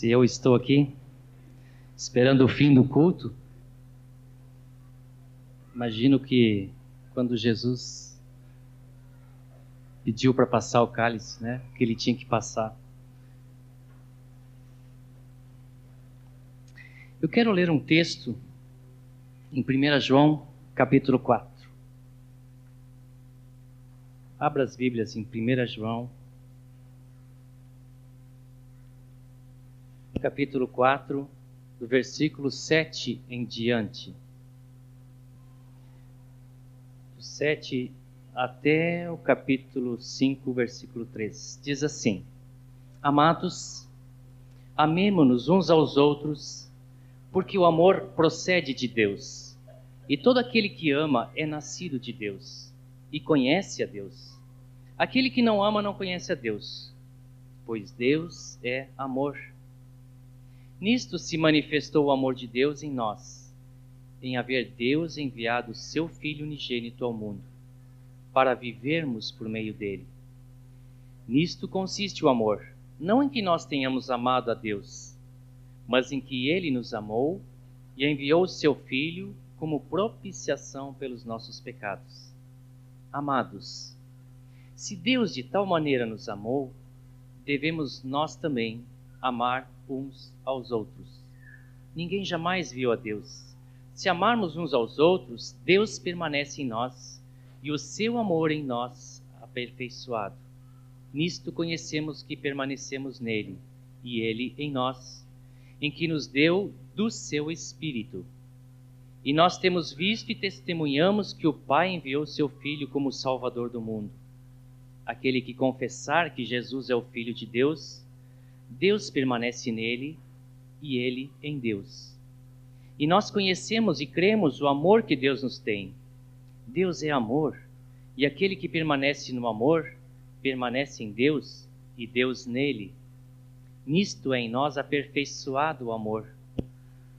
Se eu estou aqui esperando o fim do culto, imagino que quando Jesus pediu para passar o cálice, né, que ele tinha que passar. Eu quero ler um texto em 1 João, capítulo 4. Abra as Bíblias em 1 João, capítulo 4, do versículo 7 em diante. Do 7 até o capítulo 5, versículo 3. Diz assim: Amados, amemo-nos uns aos outros, porque o amor procede de Deus. E todo aquele que ama é nascido de Deus e conhece a Deus. Aquele que não ama não conhece a Deus, pois Deus é amor. Nisto se manifestou o amor de Deus em nós, em haver Deus enviado seu Filho unigênito ao mundo para vivermos por meio dele. Nisto consiste o amor, não em que nós tenhamos amado a Deus, mas em que ele nos amou e enviou seu Filho como propiciação pelos nossos pecados. Amados, se Deus de tal maneira nos amou, devemos nós também amar uns aos outros. Ninguém jamais viu a Deus. Se amarmos uns aos outros, Deus permanece em nós e o seu amor em nós aperfeiçoado. Nisto conhecemos que permanecemos nele e ele em nós, em que nos deu do seu Espírito. E nós temos visto e testemunhamos que o Pai enviou seu Filho como Salvador do mundo. Aquele que confessar que Jesus é o Filho de Deus, Deus permanece nele e ele em Deus. E nós conhecemos e cremos o amor que Deus nos tem Deus é amor, e aquele que permanece no amor permanece em Deus e Deus nele. Nisto é em nós aperfeiçoado o amor,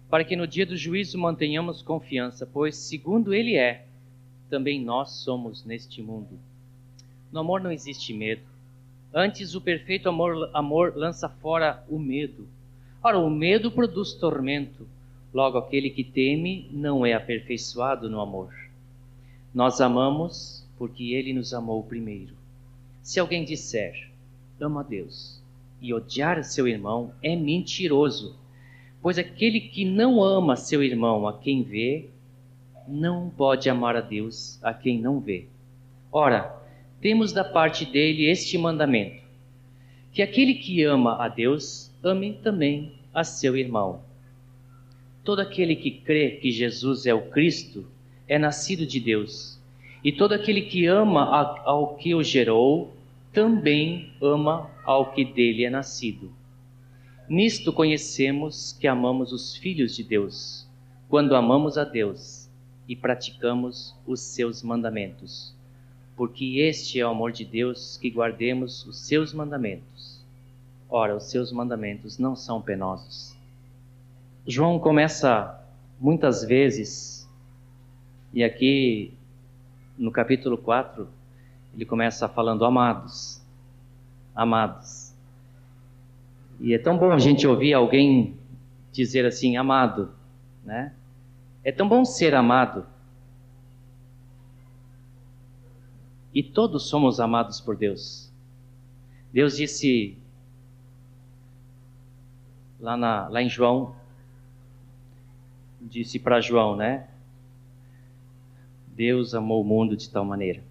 para que no dia do juízo mantenhamos confiança, pois, segundo Ele é, também nós somos neste mundo. No amor não existe medo. Antes, o perfeito amor, amor lança fora o medo. Ora, o medo produz tormento. Logo, aquele que teme não é aperfeiçoado no amor. Nós amamos porque ele nos amou primeiro. Se alguém disser, ama a Deus, e odiar seu irmão, é mentiroso. Pois aquele que não ama seu irmão a quem vê, não pode amar a Deus a quem não vê. Ora, temos da parte dele este mandamento: que aquele que ama a Deus, ame também a seu irmão. Todo aquele que crê que Jesus é o Cristo, é nascido de Deus. E todo aquele que ama ao que o gerou, também ama ao que dele é nascido. Nisto conhecemos que amamos os filhos de Deus, quando amamos a Deus e praticamos os seus mandamentos. Porque este é o amor de Deus, que guardemos os seus mandamentos. Ora, os seus mandamentos não são penosos. João começa muitas vezes e aqui no capítulo 4, ele começa falando amados. Amados. E é tão bom a gente ouvir alguém dizer assim, amado, né? É tão bom ser amado. E todos somos amados por Deus. Deus disse lá, na, lá em João, disse para João, né? Deus amou o mundo de tal maneira.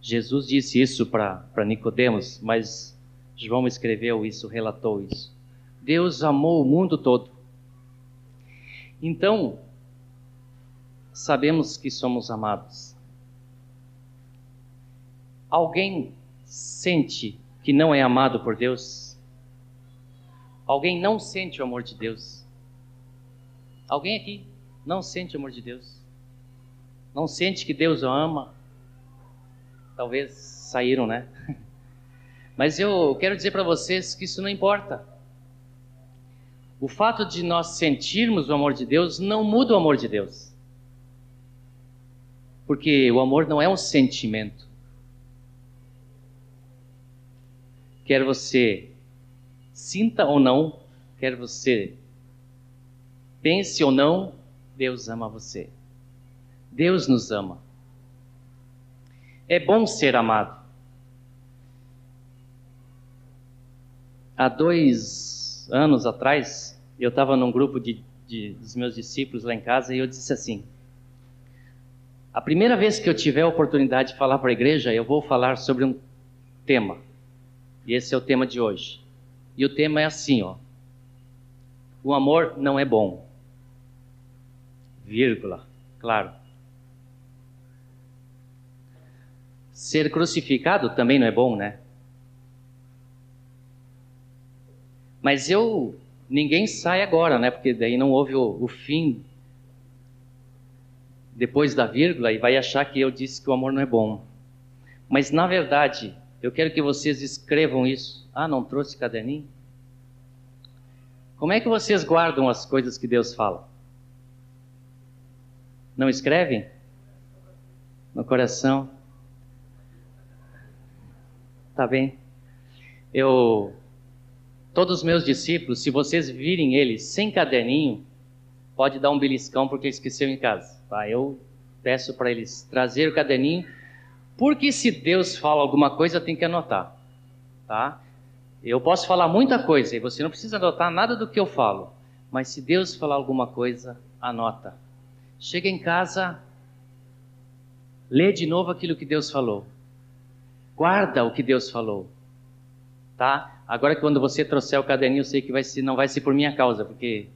Jesus disse isso para Nicodemos, mas João escreveu isso, relatou isso. Deus amou o mundo todo. Então, sabemos que somos amados. Alguém sente que não é amado por Deus? Alguém não sente o amor de Deus? Alguém aqui não sente o amor de Deus? Não sente que Deus o ama? Talvez saíram, né? Mas eu quero dizer para vocês que isso não importa. O fato de nós sentirmos o amor de Deus não muda o amor de Deus. Porque o amor não é um sentimento. Quer você sinta ou não quer você pense ou não, Deus ama você. Deus nos ama. É bom ser amado. Há dois anos atrás, eu estava num grupo de, de, dos meus discípulos lá em casa e eu disse assim: a primeira vez que eu tiver a oportunidade de falar para a igreja, eu vou falar sobre um tema. E esse é o tema de hoje. E o tema é assim, ó. O amor não é bom. Vírgula, claro. Ser crucificado também não é bom, né? Mas eu. Ninguém sai agora, né? Porque daí não houve o, o fim depois da vírgula e vai achar que eu disse que o amor não é bom. Mas na verdade, eu quero que vocês escrevam isso. Ah, não trouxe caderninho? Como é que vocês guardam as coisas que Deus fala? Não escrevem? No coração? Tá bem. Eu todos os meus discípulos, se vocês virem eles sem caderninho, pode dar um beliscão porque esqueceu em casa. Tá? Eu peço para eles trazer o caderninho, porque se Deus fala alguma coisa, tem que anotar, tá? Eu posso falar muita coisa e você não precisa anotar nada do que eu falo, mas se Deus falar alguma coisa, anota. Chega em casa, lê de novo aquilo que Deus falou. Guarda o que Deus falou. Tá? Agora quando você trouxer o caderninho, eu sei que vai ser, não vai ser por minha causa, porque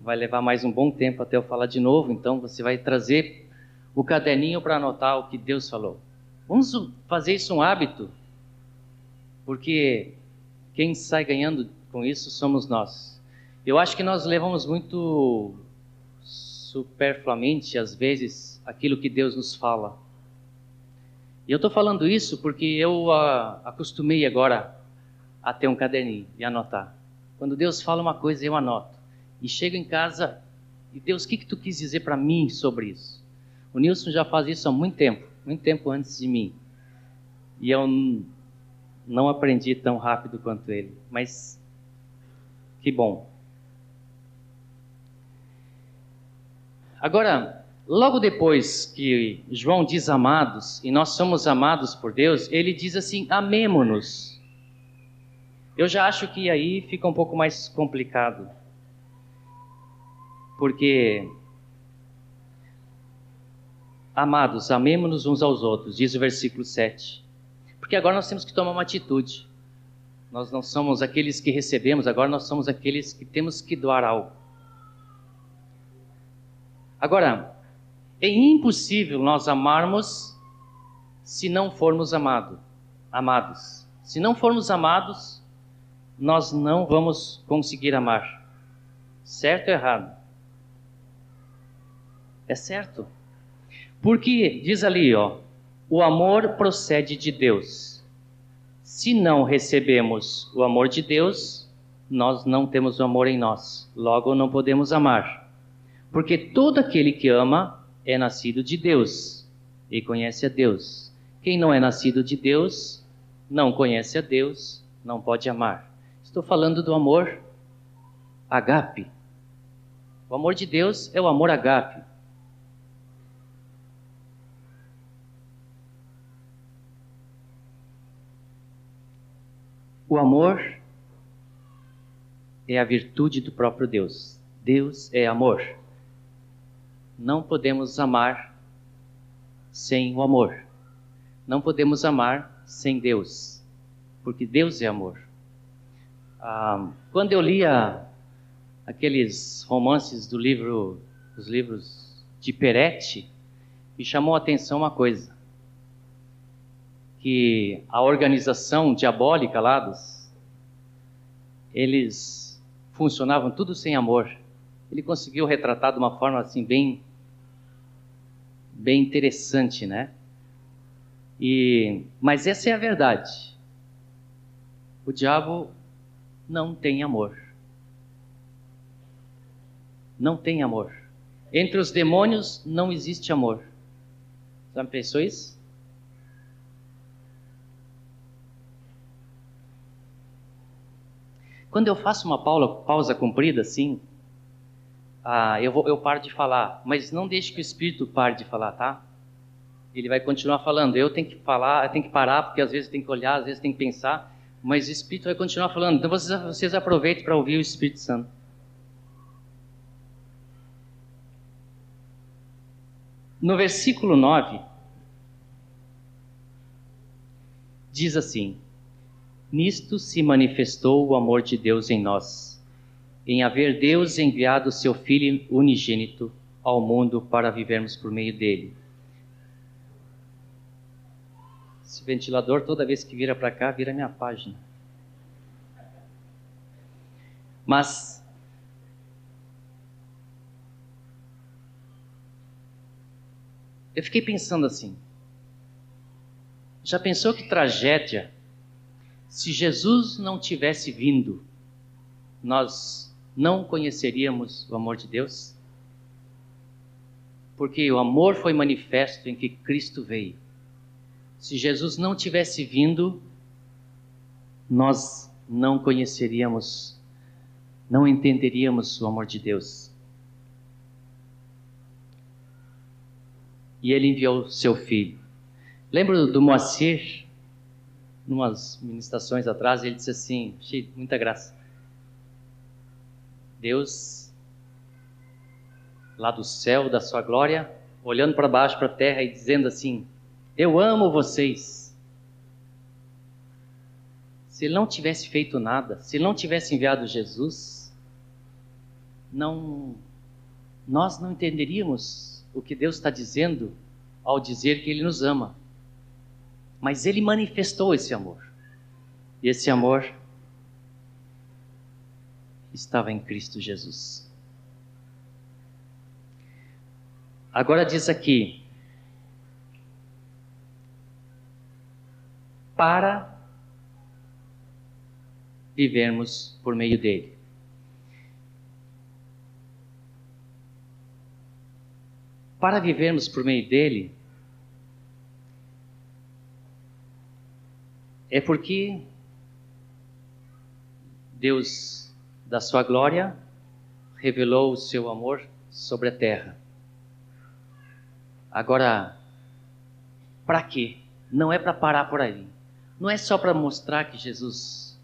vai levar mais um bom tempo até eu falar de novo, então você vai trazer o caderninho para anotar o que Deus falou. Vamos fazer isso um hábito, porque quem sai ganhando com isso somos nós. Eu acho que nós levamos muito superfluamente, às vezes, aquilo que Deus nos fala. E eu estou falando isso porque eu uh, acostumei agora a ter um caderninho e anotar. Quando Deus fala uma coisa, eu anoto. E chego em casa e Deus, o que, que tu quis dizer para mim sobre isso? O Nilson já faz isso há muito tempo, muito tempo antes de mim. E eu não aprendi tão rápido quanto ele, mas que bom. Agora, logo depois que João diz amados, e nós somos amados por Deus, ele diz assim: amemo-nos. Eu já acho que aí fica um pouco mais complicado. Porque, amados, amemo-nos uns aos outros, diz o versículo 7. Porque agora nós temos que tomar uma atitude. Nós não somos aqueles que recebemos, agora nós somos aqueles que temos que doar algo. Agora, é impossível nós amarmos se não formos amado, amados. Se não formos amados, nós não vamos conseguir amar. Certo ou errado? É certo. Porque diz ali, ó, o amor procede de Deus. Se não recebemos o amor de Deus, nós não temos o amor em nós. Logo, não podemos amar. Porque todo aquele que ama é nascido de Deus e conhece a Deus. Quem não é nascido de Deus, não conhece a Deus, não pode amar. Estou falando do amor agape. O amor de Deus é o amor agape. O amor é a virtude do próprio Deus. Deus é amor. Não podemos amar sem o amor. Não podemos amar sem Deus, porque Deus é amor. Ah, quando eu lia aqueles romances do livro, dos livros de Peretti, me chamou a atenção uma coisa que a organização diabólica lá dos, eles funcionavam tudo sem amor. Ele conseguiu retratar de uma forma assim bem bem interessante, né? E mas essa é a verdade. O diabo não tem amor. Não tem amor. Entre os demônios não existe amor. Já pensou isso? Quando eu faço uma pausa, pausa comprida assim, ah, eu, vou, eu paro de falar, mas não deixe que o Espírito pare de falar, tá? Ele vai continuar falando. Eu tenho que falar, eu tenho que parar, porque às vezes tem que olhar, às vezes tem que pensar, mas o Espírito vai continuar falando. Então vocês, vocês aproveitem para ouvir o Espírito Santo. No versículo 9, diz assim: Nisto se manifestou o amor de Deus em nós, em haver Deus enviado seu Filho unigênito ao mundo para vivermos por meio dele. Esse ventilador, toda vez que vira para cá, vira minha página. Mas eu fiquei pensando assim: já pensou que tragédia se Jesus não tivesse vindo, nós não conheceríamos o amor de Deus? Porque o amor foi manifesto em que Cristo veio. Se Jesus não tivesse vindo, nós não conheceríamos, não entenderíamos o amor de Deus. E ele enviou seu filho. Lembra do Moacir? Numas ministrações atrás, ele disse assim, de muita graça. Deus, lá do céu, da sua glória, olhando para baixo, para a terra e dizendo assim: Eu amo vocês. Se ele não tivesse feito nada, se ele não tivesse enviado Jesus, não, nós não entenderíamos o que Deus está dizendo ao dizer que Ele nos ama. Mas ele manifestou esse amor. E esse amor estava em Cristo Jesus. Agora diz aqui: para vivermos por meio dele. Para vivermos por meio dele, é porque Deus, da sua glória, revelou o seu amor sobre a terra. Agora, para quê? Não é para parar por aí. Não é só para mostrar que Jesus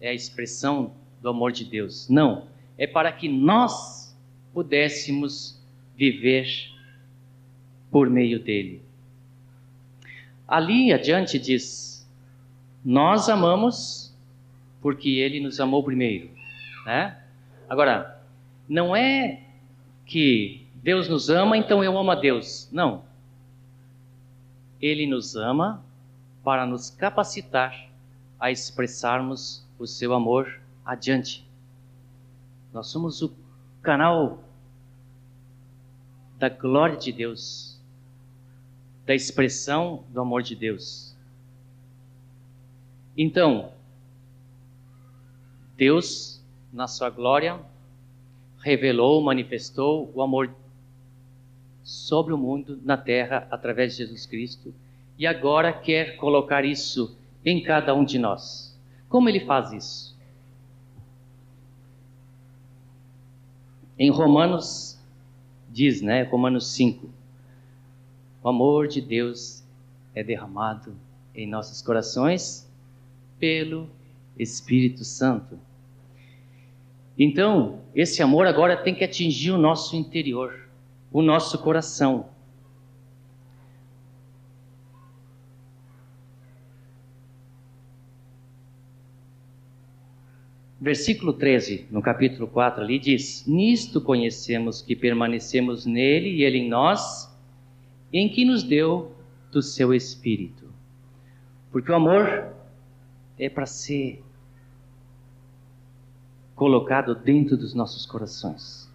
é a expressão do amor de Deus. Não. É para que nós pudéssemos viver por meio dele. Ali adiante diz: nós amamos porque ele nos amou primeiro, né? Agora, não é que Deus nos ama, então eu amo a Deus. Não. Ele nos ama para nos capacitar a expressarmos o seu amor adiante. Nós somos o canal da glória de Deus, da expressão do amor de Deus. Então, Deus, na sua glória, revelou, manifestou o amor sobre o mundo, na terra, através de Jesus Cristo, e agora quer colocar isso em cada um de nós. Como ele faz isso? Em Romanos diz, né, Romanos 5, o amor de Deus é derramado em nossos corações pelo Espírito Santo. Então, esse amor agora tem que atingir o nosso interior, o nosso coração. Versículo 13, no capítulo 4 ali diz: Nisto conhecemos que permanecemos nele e ele em nós, em que nos deu do seu espírito. Porque o amor é para ser colocado dentro dos nossos corações.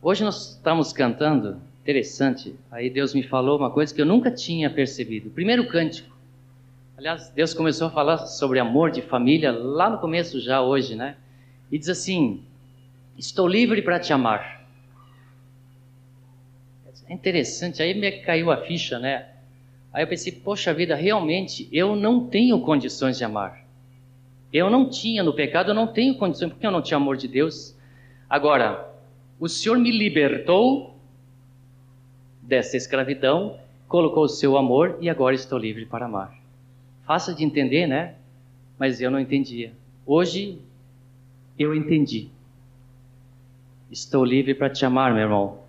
Hoje nós estamos cantando, interessante, aí Deus me falou uma coisa que eu nunca tinha percebido. primeiro cântico. Aliás, Deus começou a falar sobre amor de família lá no começo já hoje, né? E diz assim: Estou livre para te amar é interessante, aí me caiu a ficha, né? Aí eu pensei, poxa vida, realmente eu não tenho condições de amar. Eu não tinha no pecado, eu não tenho condições, porque eu não tinha amor de Deus. Agora, o Senhor me libertou dessa escravidão, colocou o seu amor e agora estou livre para amar. Fácil de entender, né? Mas eu não entendia. Hoje eu entendi. Estou livre para te amar, meu irmão.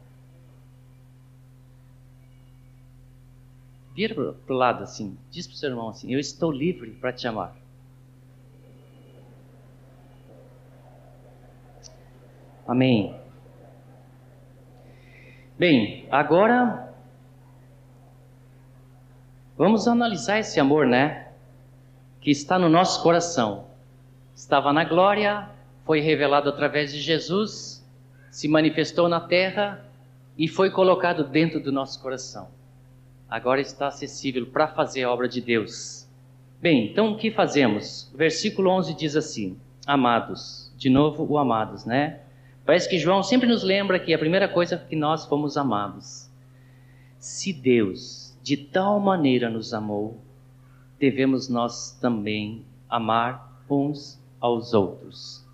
Vira para o lado assim, diz para o seu irmão assim: Eu estou livre para te amar. Amém. Bem, agora vamos analisar esse amor, né? Que está no nosso coração. Estava na glória, foi revelado através de Jesus, se manifestou na terra e foi colocado dentro do nosso coração. Agora está acessível para fazer a obra de Deus. Bem, então o que fazemos? O versículo 11 diz assim: Amados, de novo o amados, né? Parece que João sempre nos lembra que a primeira coisa é que nós fomos amados. Se Deus de tal maneira nos amou, devemos nós também amar uns aos outros.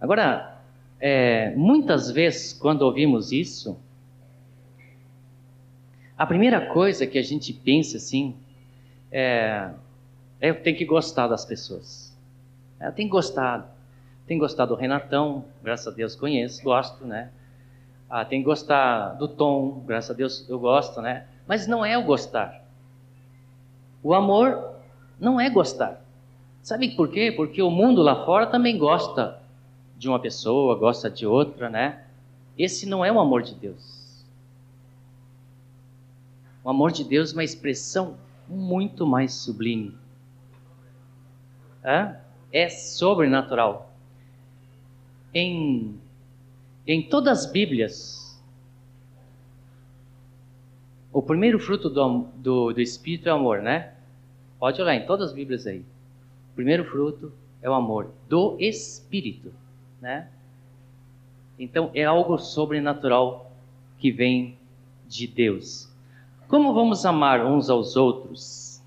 Agora, é, muitas vezes, quando ouvimos isso, a primeira coisa que a gente pensa assim é: eu tenho que gostar das pessoas. Eu tenho gostar tem gostado do Renatão, graças a Deus conheço, gosto, né? Ah, tem que gostar do Tom, graças a Deus eu gosto, né? Mas não é o gostar. O amor não é gostar. Sabe por quê? Porque o mundo lá fora também gosta de uma pessoa, gosta de outra, né? Esse não é o amor de Deus. O amor de Deus é uma expressão muito mais sublime. É, é sobrenatural em, em todas as Bíblias, o primeiro fruto do, do, do Espírito é o amor, né? Pode olhar em todas as Bíblias aí. O primeiro fruto é o amor do Espírito, né? Então é algo sobrenatural que vem de Deus. Como vamos amar uns aos outros?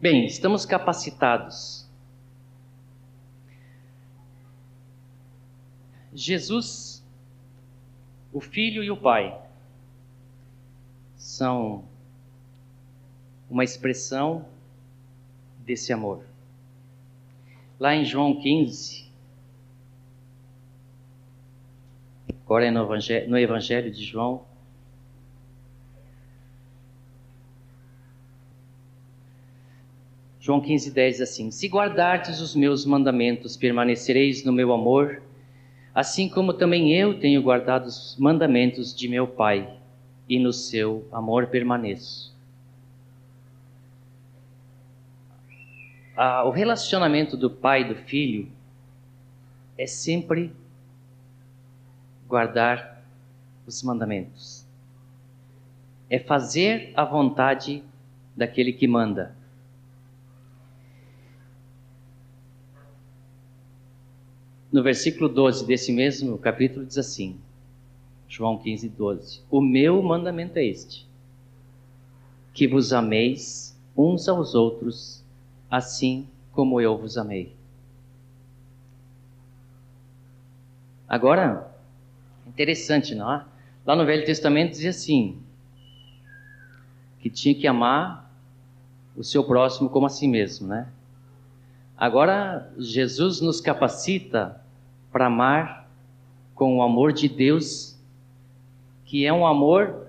Bem, estamos capacitados Jesus, o Filho e o Pai são uma expressão desse amor. Lá em João 15, agora é no Evangelho, no Evangelho de João, João 15, 10 assim: Se guardardes os meus mandamentos, permanecereis no meu amor, assim como também eu tenho guardado os mandamentos de meu Pai, e no seu amor permaneço. Ah, o relacionamento do pai e do filho é sempre guardar os mandamentos. É fazer a vontade daquele que manda. No versículo 12 desse mesmo capítulo diz assim, João 15, 12: O meu mandamento é este, que vos ameis uns aos outros, assim como eu vos amei. Agora, interessante, não é? Lá no Velho Testamento dizia assim: que tinha que amar o seu próximo como a si mesmo, né? Agora, Jesus nos capacita para amar com o amor de Deus, que é um amor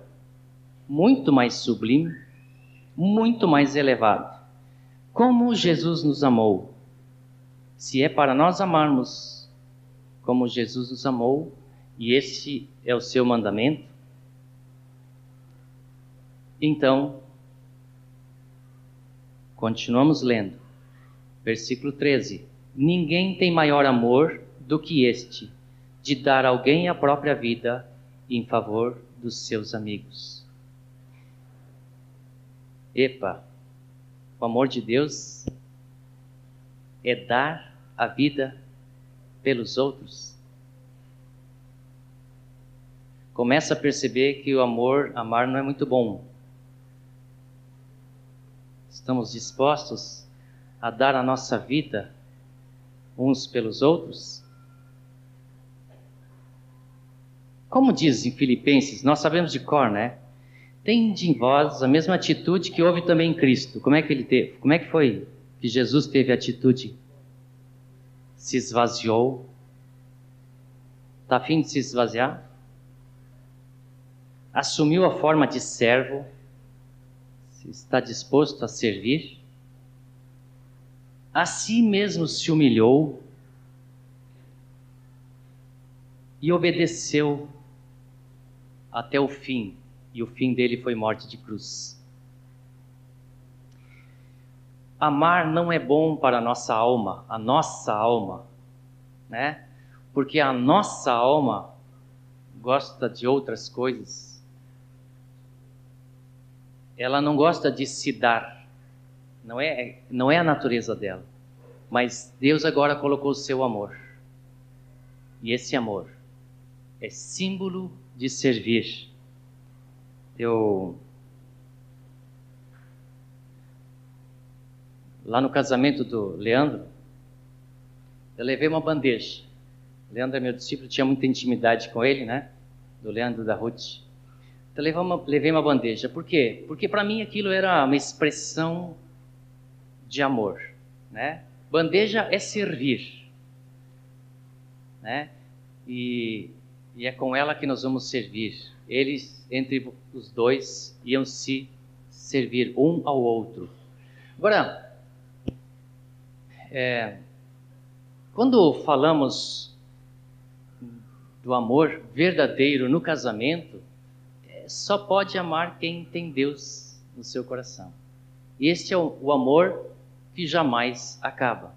muito mais sublime, muito mais elevado. Como Jesus nos amou. Se é para nós amarmos como Jesus nos amou, e esse é o seu mandamento, então, continuamos lendo. Versículo 13: Ninguém tem maior amor do que este, de dar alguém a própria vida em favor dos seus amigos. Epa, o amor de Deus é dar a vida pelos outros. começa a perceber que o amor, amar não é muito bom. Estamos dispostos a dar a nossa vida uns pelos outros? Como diz em Filipenses, nós sabemos de cor, né? Tende em vós a mesma atitude que houve também em Cristo. Como é que ele teve? Como é que foi que Jesus teve atitude? Se esvaziou. Está afim de se esvaziar? Assumiu a forma de servo. Está disposto a servir? A si mesmo se humilhou e obedeceu até o fim e o fim dele foi morte de cruz. Amar não é bom para a nossa alma, a nossa alma, né? Porque a nossa alma gosta de outras coisas. Ela não gosta de se dar. Não é, não é a natureza dela. Mas Deus agora colocou o seu amor. E esse amor é símbolo de servir eu lá no casamento do Leandro, eu levei uma bandeja. Leandro é meu discípulo, tinha muita intimidade com ele, né? Do Leandro da Ruth. Então levei uma, levei uma bandeja. Por quê? Porque para mim aquilo era uma expressão de amor, né? Bandeja é servir, né? E, e é com ela que nós vamos servir. Eles entre os dois iam se servir um ao outro. Agora, é, quando falamos do amor verdadeiro no casamento, é, só pode amar quem tem Deus no seu coração. Este é o, o amor que jamais acaba.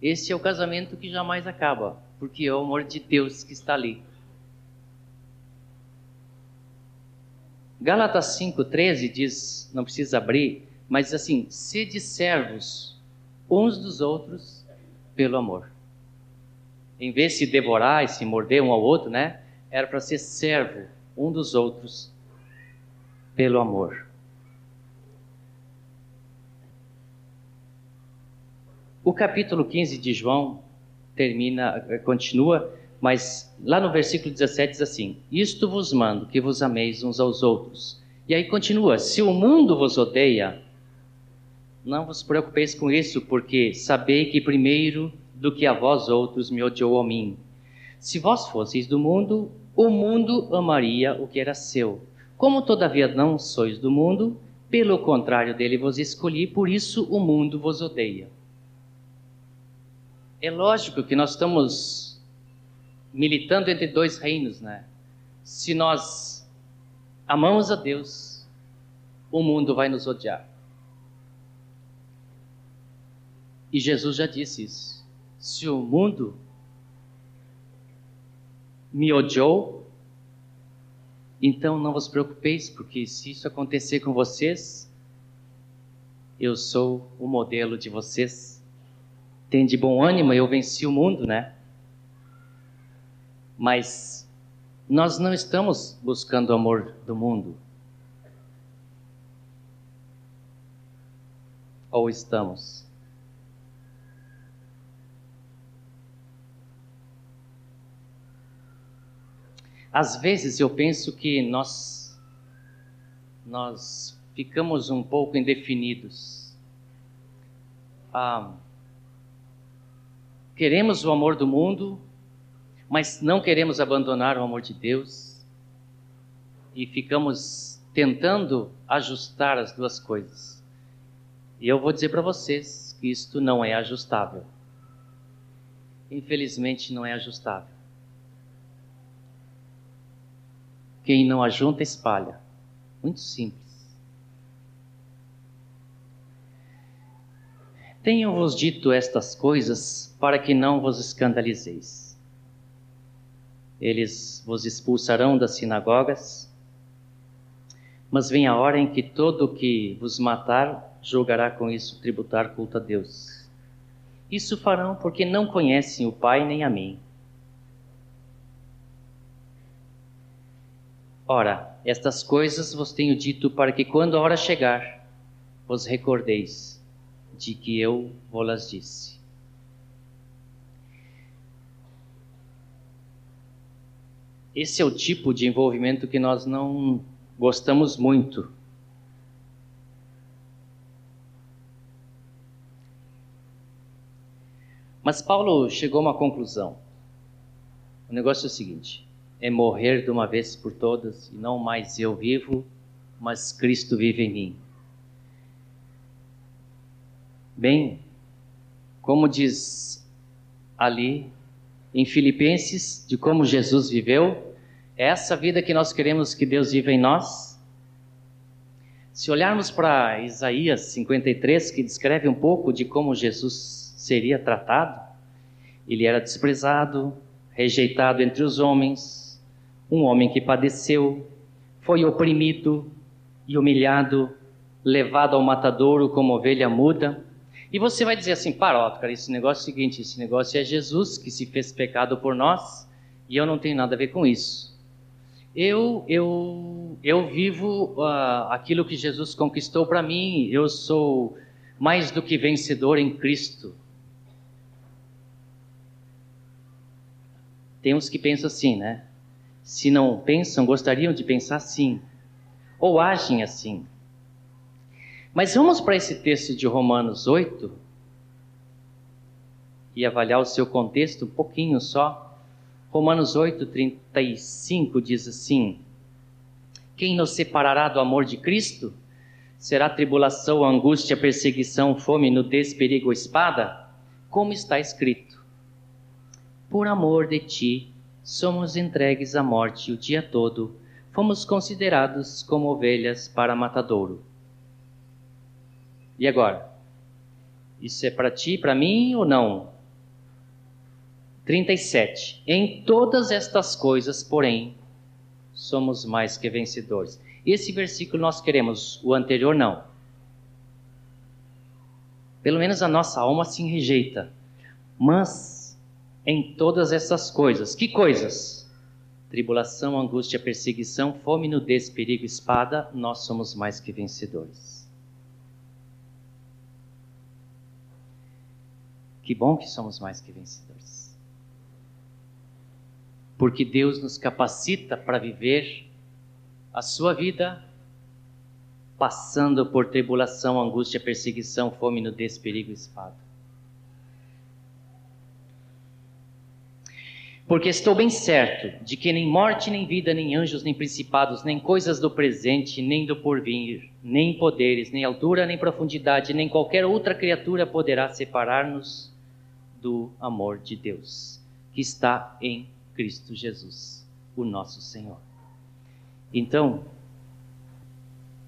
Este é o casamento que jamais acaba, porque é o amor de Deus que está ali. Gálatas 5,13 diz, não precisa abrir, mas assim, sede servos uns dos outros pelo amor. Em vez de se devorar e se morder um ao outro, né? Era para ser servo um dos outros pelo amor. O capítulo 15 de João termina, continua mas lá no versículo 17 diz assim: Isto vos mando, que vos ameis uns aos outros. E aí continua: Se o mundo vos odeia, não vos preocupeis com isso, porque sabei que primeiro do que a vós outros me odiou a mim. Se vós fosseis do mundo, o mundo amaria o que era seu. Como todavia não sois do mundo, pelo contrário dele vos escolhi, por isso o mundo vos odeia. É lógico que nós estamos militando entre dois reinos, né? Se nós amamos a Deus, o mundo vai nos odiar. E Jesus já disse isso. Se o mundo me odiou, então não vos preocupeis, porque se isso acontecer com vocês, eu sou o modelo de vocês. Tem de bom ânimo, eu venci o mundo, né? Mas nós não estamos buscando o amor do mundo. Ou estamos? Às vezes eu penso que nós nós ficamos um pouco indefinidos. Ah, queremos o amor do mundo, mas não queremos abandonar o amor de Deus e ficamos tentando ajustar as duas coisas. E eu vou dizer para vocês que isto não é ajustável. Infelizmente, não é ajustável. Quem não ajunta, espalha. Muito simples. Tenho-vos dito estas coisas para que não vos escandalizeis. Eles vos expulsarão das sinagogas, mas vem a hora em que todo que vos matar julgará com isso tributar culto a Deus. Isso farão porque não conhecem o Pai nem a mim. Ora, estas coisas vos tenho dito para que quando a hora chegar, vos recordeis de que eu vos disse. Esse é o tipo de envolvimento que nós não gostamos muito. Mas Paulo chegou a uma conclusão. O negócio é o seguinte: é morrer de uma vez por todas, e não mais eu vivo, mas Cristo vive em mim. Bem, como diz ali em Filipenses, de como Jesus viveu, é essa vida que nós queremos que Deus viva em nós. Se olharmos para Isaías 53, que descreve um pouco de como Jesus seria tratado, ele era desprezado, rejeitado entre os homens, um homem que padeceu, foi oprimido e humilhado, levado ao matadouro como ovelha muda. E você vai dizer assim, Parótio, cara, esse negócio é o seguinte, esse negócio é Jesus que se fez pecado por nós e eu não tenho nada a ver com isso. Eu, eu, eu vivo uh, aquilo que Jesus conquistou para mim, eu sou mais do que vencedor em Cristo. Tem uns que pensam assim, né? Se não pensam, gostariam de pensar assim. Ou agem assim. Mas vamos para esse texto de Romanos 8 e avaliar o seu contexto um pouquinho só. Romanos 8, 35 diz assim: Quem nos separará do amor de Cristo? Será tribulação, angústia, perseguição, fome, nudez, perigo espada? Como está escrito por amor de ti, somos entregues à morte o dia todo, fomos considerados como ovelhas para matadouro. E agora? Isso é para ti, para mim ou não? 37. Em todas estas coisas, porém, somos mais que vencedores. Esse versículo nós queremos, o anterior não. Pelo menos a nossa alma se rejeita. Mas em todas essas coisas. Que coisas? Tribulação, angústia, perseguição, fome, nudez, perigo, espada, nós somos mais que vencedores. Que bom que somos mais que vencedores. Porque Deus nos capacita para viver a sua vida passando por tribulação, angústia, perseguição, fome, nudez, perigo, espada. Porque estou bem certo de que nem morte, nem vida, nem anjos, nem principados, nem coisas do presente, nem do porvir, nem poderes, nem altura, nem profundidade, nem qualquer outra criatura poderá separar-nos do amor de Deus, que está em Cristo Jesus, o nosso Senhor. Então,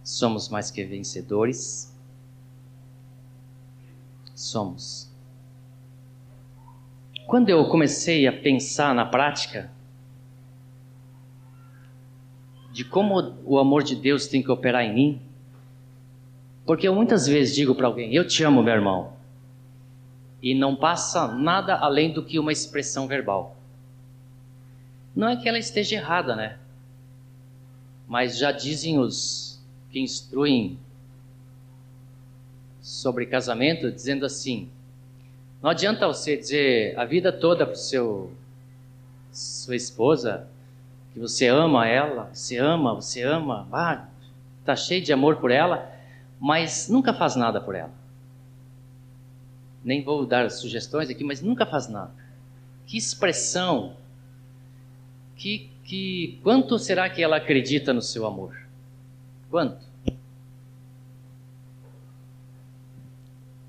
somos mais que vencedores. Somos quando eu comecei a pensar na prática de como o amor de Deus tem que operar em mim, porque eu muitas vezes digo para alguém: Eu te amo, meu irmão, e não passa nada além do que uma expressão verbal. Não é que ela esteja errada, né? Mas já dizem os que instruem sobre casamento, dizendo assim: não adianta você dizer a vida toda para seu sua esposa que você ama ela, você ama, você ama, ah, tá cheio de amor por ela, mas nunca faz nada por ela. Nem vou dar sugestões aqui, mas nunca faz nada. Que expressão, que, que quanto será que ela acredita no seu amor? Quanto?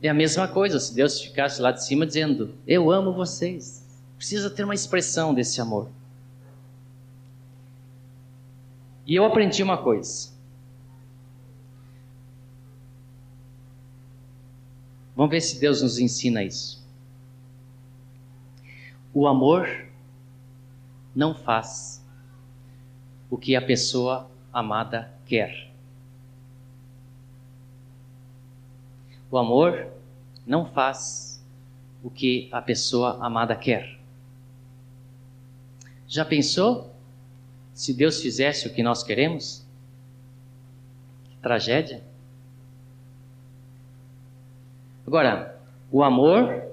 É a mesma coisa se Deus ficasse lá de cima dizendo: Eu amo vocês. Precisa ter uma expressão desse amor. E eu aprendi uma coisa. Vamos ver se Deus nos ensina isso. O amor não faz o que a pessoa amada quer. O amor não faz o que a pessoa amada quer. Já pensou? se Deus fizesse o que nós queremos? Que tragédia. Agora, o amor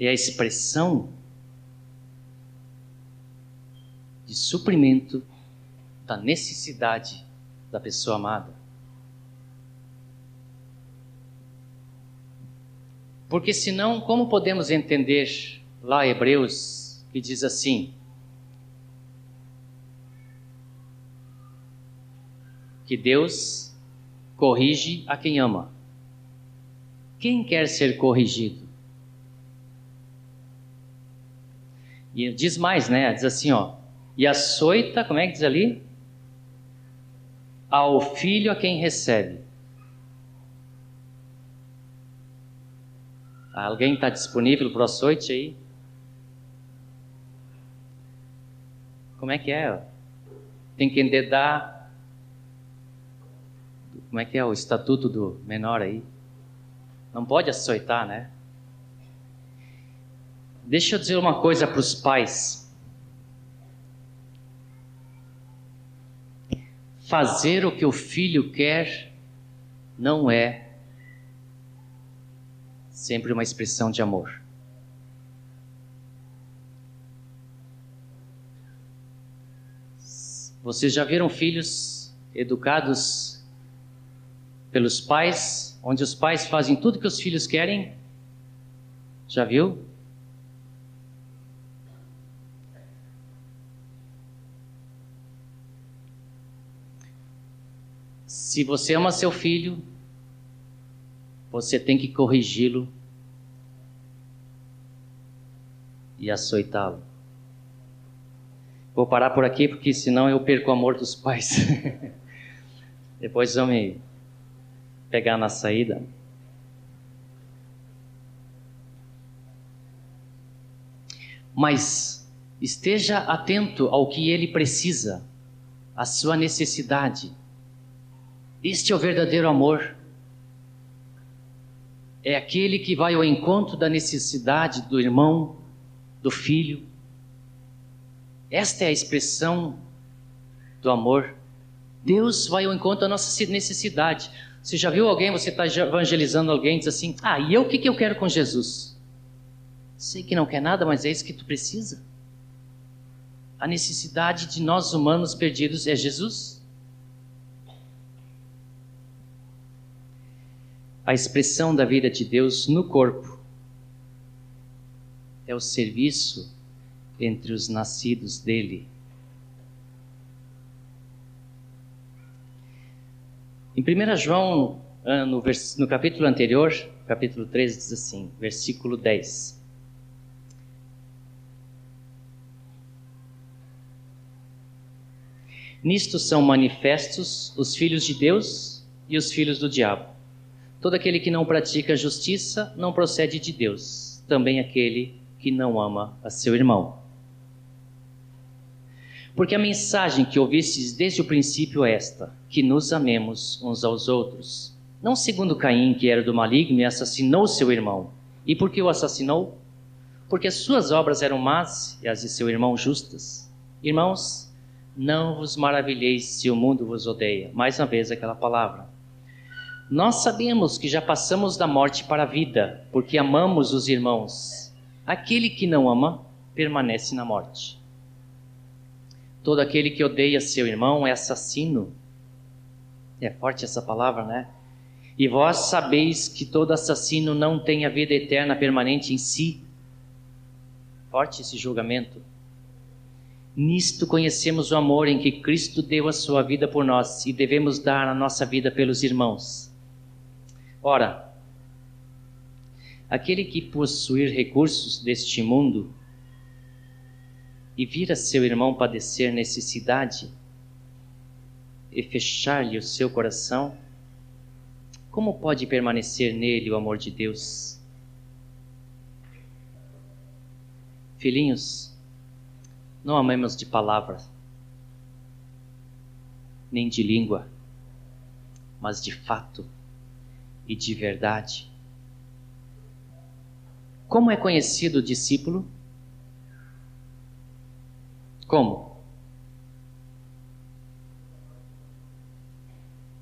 é a expressão de suprimento da necessidade da pessoa amada. Porque senão, como podemos entender lá Hebreus que diz assim: que Deus corrige a quem ama. Quem quer ser corrigido? E diz mais, né? Diz assim, ó. E açoita, como é que diz ali? Ao filho a quem recebe. Alguém está disponível para o açoite aí? Como é que é? Tem que endedar. Como é que é o estatuto do menor aí? Não pode açoitar, né? Deixa eu dizer uma coisa para os pais. Fazer o que o filho quer não é sempre uma expressão de amor. Vocês já viram filhos educados pelos pais, onde os pais fazem tudo que os filhos querem? Já viu? Se você ama seu filho, você tem que corrigi-lo e açoitá-lo. Vou parar por aqui porque senão eu perco o amor dos pais. Depois vão me pegar na saída. Mas esteja atento ao que ele precisa, à sua necessidade. Este é o verdadeiro amor. É aquele que vai ao encontro da necessidade do irmão, do filho. Esta é a expressão do amor. Deus vai ao encontro da nossa necessidade. Você já viu alguém, você está evangelizando alguém, diz assim: Ah, e eu o que, que eu quero com Jesus? Sei que não quer nada, mas é isso que tu precisa. A necessidade de nós humanos perdidos é Jesus. A expressão da vida de Deus no corpo é o serviço entre os nascidos dele. Em 1 João, ah, no, no capítulo anterior, capítulo 13, diz assim, versículo 10. Nisto são manifestos os filhos de Deus e os filhos do diabo. Todo aquele que não pratica justiça não procede de Deus, também aquele que não ama a seu irmão. Porque a mensagem que ouvistes desde o princípio é esta: que nos amemos uns aos outros. Não segundo Caim, que era do maligno e assassinou seu irmão. E por que o assassinou? Porque as suas obras eram más e as de seu irmão justas. Irmãos, não vos maravilheis se o mundo vos odeia. Mais uma vez aquela palavra. Nós sabemos que já passamos da morte para a vida, porque amamos os irmãos. Aquele que não ama permanece na morte. Todo aquele que odeia seu irmão é assassino. É forte essa palavra, né? E vós sabeis que todo assassino não tem a vida eterna permanente em si. Forte esse julgamento. Nisto conhecemos o amor em que Cristo deu a sua vida por nós e devemos dar a nossa vida pelos irmãos. Ora, aquele que possuir recursos deste mundo e vir a seu irmão padecer necessidade e fechar-lhe o seu coração, como pode permanecer nele o amor de Deus? Filhinhos, não amemos de palavras, nem de língua, mas de fato e de verdade. Como é conhecido o discípulo? Como?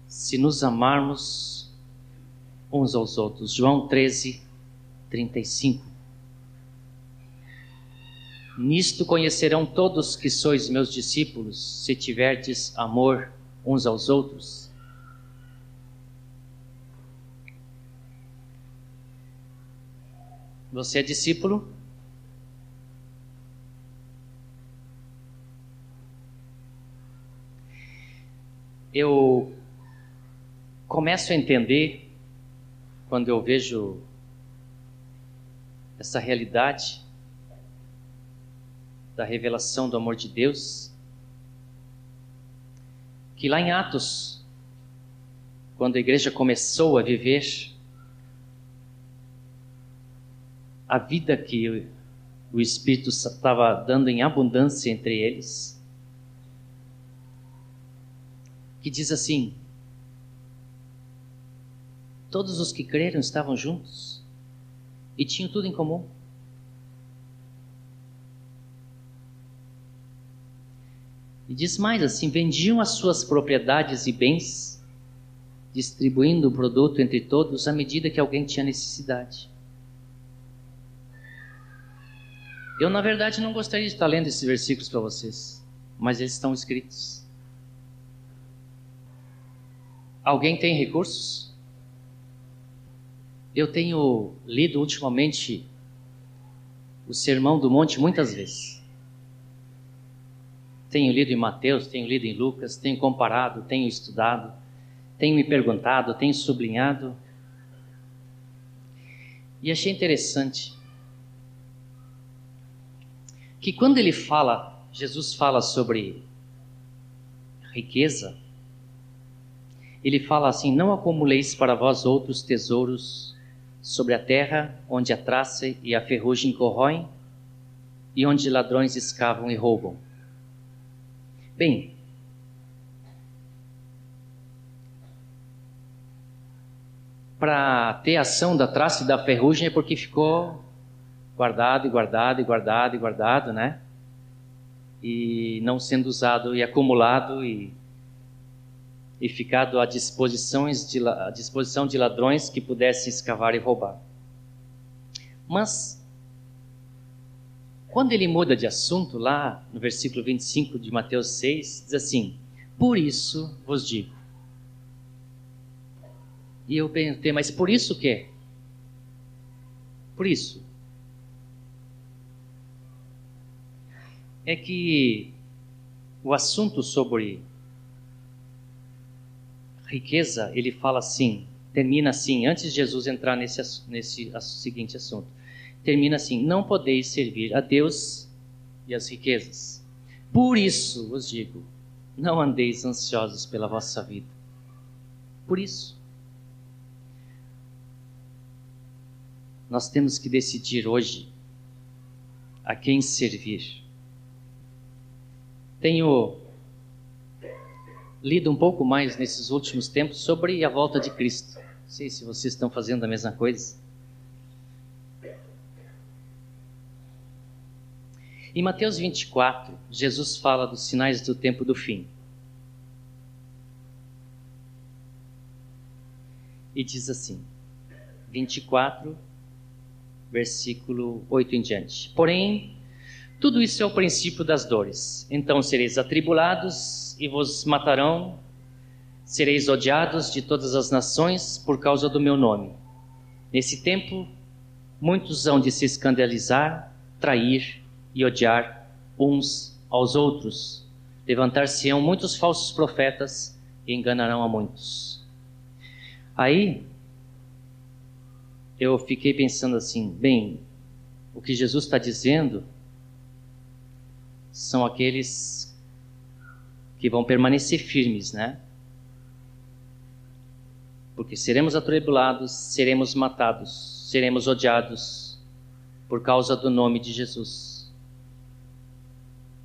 Se nos amarmos uns aos outros. João 13, 35. Nisto conhecerão todos que sois meus discípulos, se tiverdes amor uns aos outros. Você é discípulo? Eu começo a entender quando eu vejo essa realidade da revelação do amor de Deus, que lá em Atos, quando a igreja começou a viver a vida que o Espírito estava dando em abundância entre eles, que diz assim: todos os que creram estavam juntos e tinham tudo em comum. E diz mais assim: vendiam as suas propriedades e bens, distribuindo o produto entre todos à medida que alguém tinha necessidade. Eu, na verdade, não gostaria de estar lendo esses versículos para vocês, mas eles estão escritos. Alguém tem recursos? Eu tenho lido ultimamente o Sermão do Monte muitas vezes. Tenho lido em Mateus, tenho lido em Lucas, tenho comparado, tenho estudado, tenho me perguntado, tenho sublinhado. E achei interessante que quando ele fala, Jesus fala sobre riqueza, ele fala assim: Não acumuleis para vós outros tesouros sobre a terra, onde a traça e a ferrugem corroem, e onde ladrões escavam e roubam Bem, para ter ação da traça e da ferrugem é porque ficou guardado e guardado e guardado e guardado, né? E não sendo usado e acumulado e, e ficado à disposição de, à disposição de ladrões que pudessem escavar e roubar. Mas quando ele muda de assunto, lá no versículo 25 de Mateus 6, diz assim: Por isso vos digo. E eu perguntei, mas por isso o quê? Por isso. É que o assunto sobre riqueza, ele fala assim, termina assim, antes de Jesus entrar nesse, nesse seguinte assunto termina assim: Não podeis servir a Deus e as riquezas. Por isso vos digo: não andeis ansiosos pela vossa vida. Por isso. Nós temos que decidir hoje a quem servir. Tenho lido um pouco mais nesses últimos tempos sobre a volta de Cristo. Não sei se vocês estão fazendo a mesma coisa. Em Mateus 24, Jesus fala dos sinais do tempo do fim. E diz assim, 24, versículo 8 em diante. Porém, tudo isso é o princípio das dores. Então sereis atribulados e vos matarão, sereis odiados de todas as nações por causa do meu nome. Nesse tempo, muitos hão de se escandalizar, trair, e odiar uns aos outros. Levantar-se-ão muitos falsos profetas e enganarão a muitos. Aí eu fiquei pensando assim: bem, o que Jesus está dizendo são aqueles que vão permanecer firmes, né? Porque seremos atribulados, seremos matados, seremos odiados por causa do nome de Jesus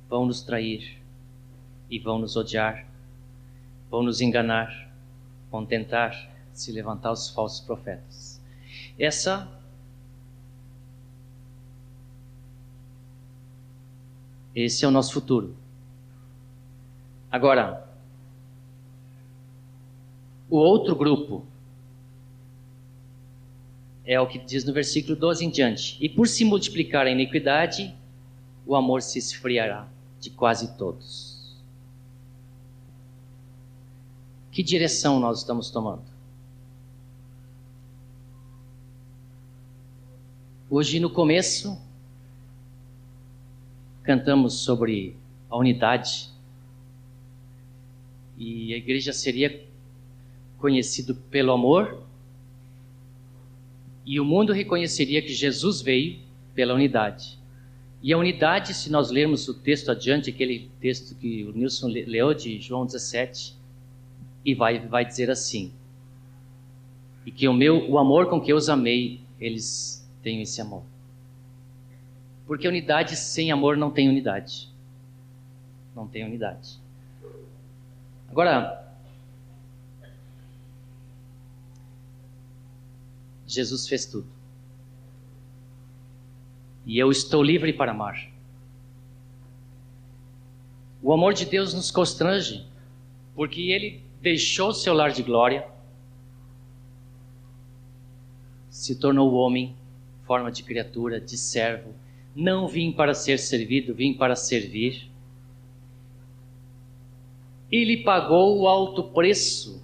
vão nos trair e vão nos odiar, vão nos enganar, vão tentar se levantar os falsos profetas. Essa Esse é o nosso futuro. Agora, o outro grupo é o que diz no versículo 12 em diante. E por se multiplicar a iniquidade, o amor se esfriará de quase todos. Que direção nós estamos tomando? Hoje, no começo, cantamos sobre a unidade e a igreja seria conhecido pelo amor e o mundo reconheceria que Jesus veio pela unidade. E a unidade, se nós lermos o texto adiante, aquele texto que o Nilson leu de João 17, e vai, vai dizer assim: E que o meu, o amor com que eu os amei, eles tenho esse amor. Porque unidade sem amor não tem unidade. Não tem unidade. Agora, Jesus fez tudo. E eu estou livre para amar. O amor de Deus nos constrange, porque Ele deixou seu lar de glória, se tornou homem forma de criatura, de servo. Não vim para ser servido, vim para servir. Ele pagou o alto preço.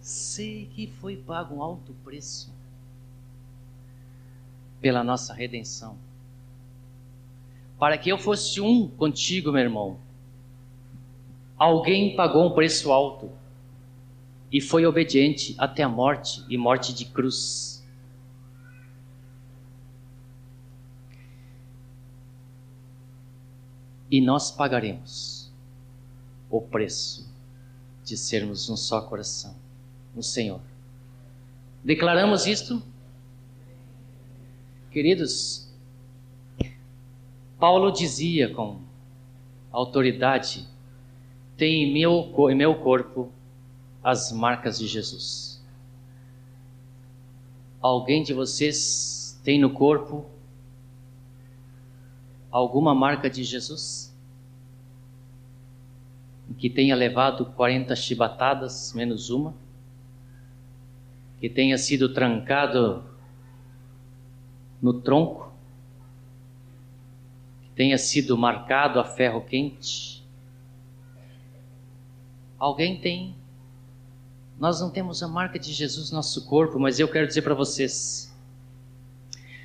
Sei que foi pago um alto preço pela nossa redenção. Para que eu fosse um contigo, meu irmão. Alguém pagou um preço alto e foi obediente até a morte e morte de cruz. E nós pagaremos o preço de sermos um só coração no Senhor. Declaramos isto? Queridos, Paulo dizia com autoridade: tem em meu, em meu corpo as marcas de Jesus. Alguém de vocês tem no corpo alguma marca de Jesus? Que tenha levado 40 chibatadas, menos uma? Que tenha sido trancado no tronco? Que tenha sido marcado a ferro quente? Alguém tem nós não temos a marca de Jesus no nosso corpo, mas eu quero dizer para vocês: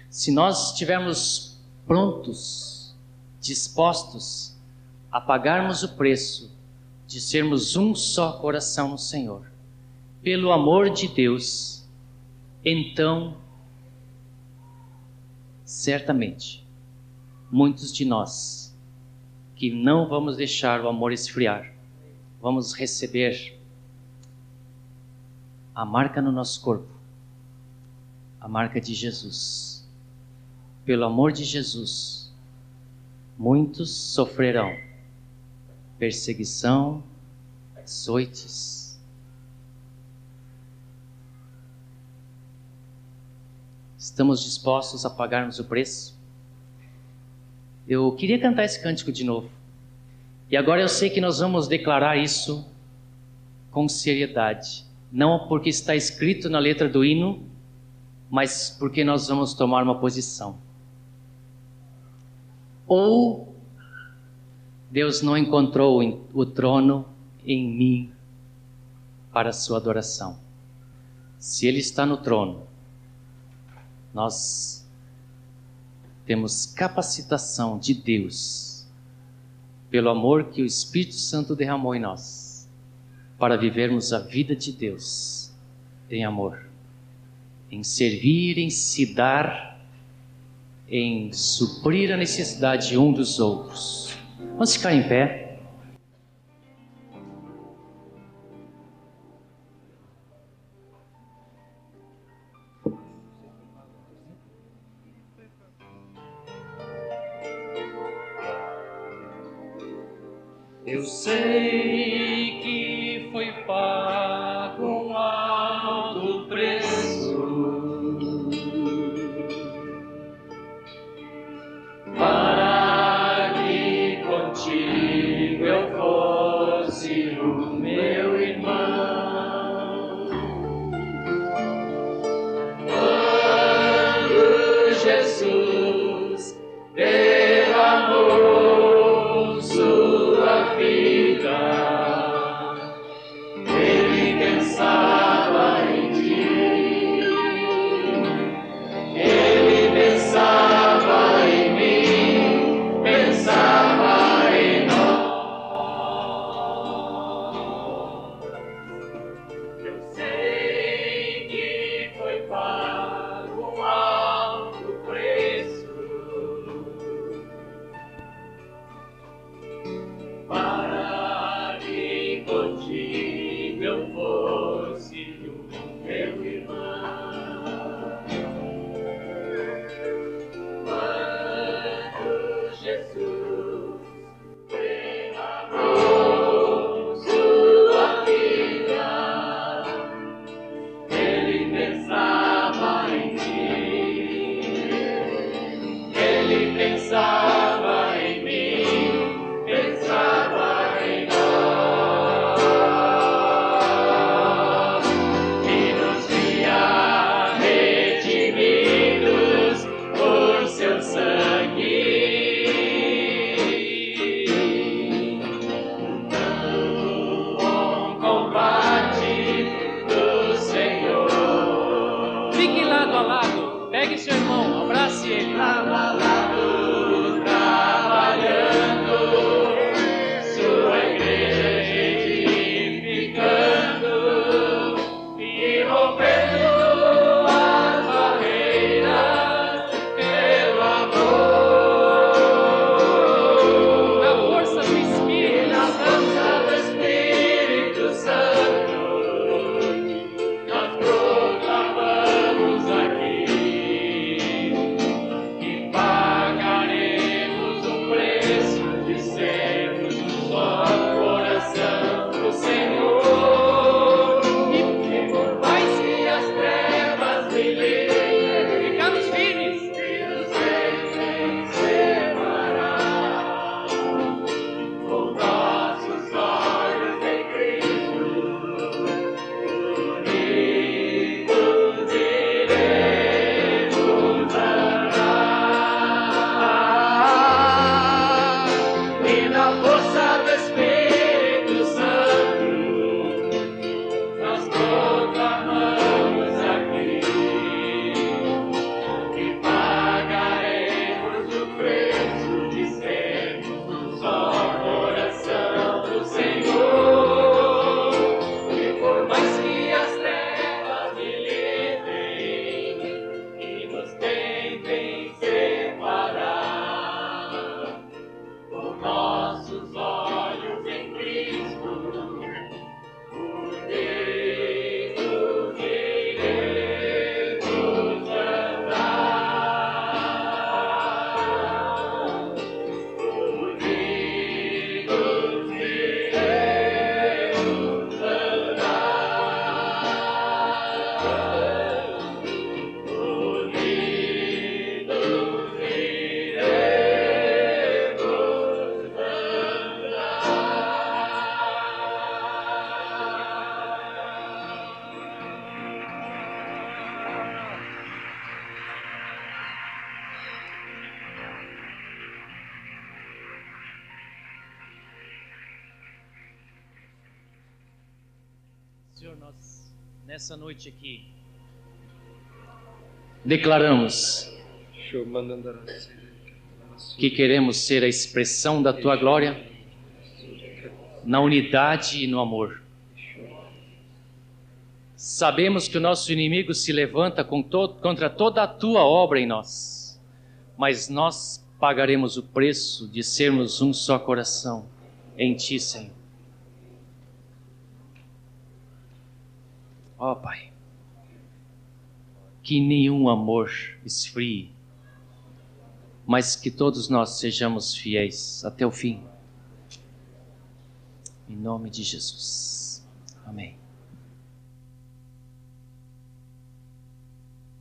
se nós estivermos prontos, dispostos a pagarmos o preço de sermos um só coração no Senhor, pelo amor de Deus, então, certamente, muitos de nós que não vamos deixar o amor esfriar, vamos receber a marca no nosso corpo, a marca de Jesus. Pelo amor de Jesus, muitos sofrerão perseguição, açoites. Estamos dispostos a pagarmos o preço? Eu queria cantar esse cântico de novo. E agora eu sei que nós vamos declarar isso com seriedade não porque está escrito na letra do hino, mas porque nós vamos tomar uma posição. Ou Deus não encontrou o trono em mim para sua adoração. Se Ele está no trono, nós temos capacitação de Deus, pelo amor que o Espírito Santo derramou em nós para vivermos a vida de Deus em amor, em servir, em se dar, em suprir a necessidade um dos outros. Vamos ficar em pé. Nessa noite aqui declaramos que queremos ser a expressão da tua glória na unidade e no amor. Sabemos que o nosso inimigo se levanta contra toda a tua obra em nós, mas nós pagaremos o preço de sermos um só coração em ti, Senhor. Ó oh, Pai, que nenhum amor esfrie, mas que todos nós sejamos fiéis até o fim. Em nome de Jesus. Amém.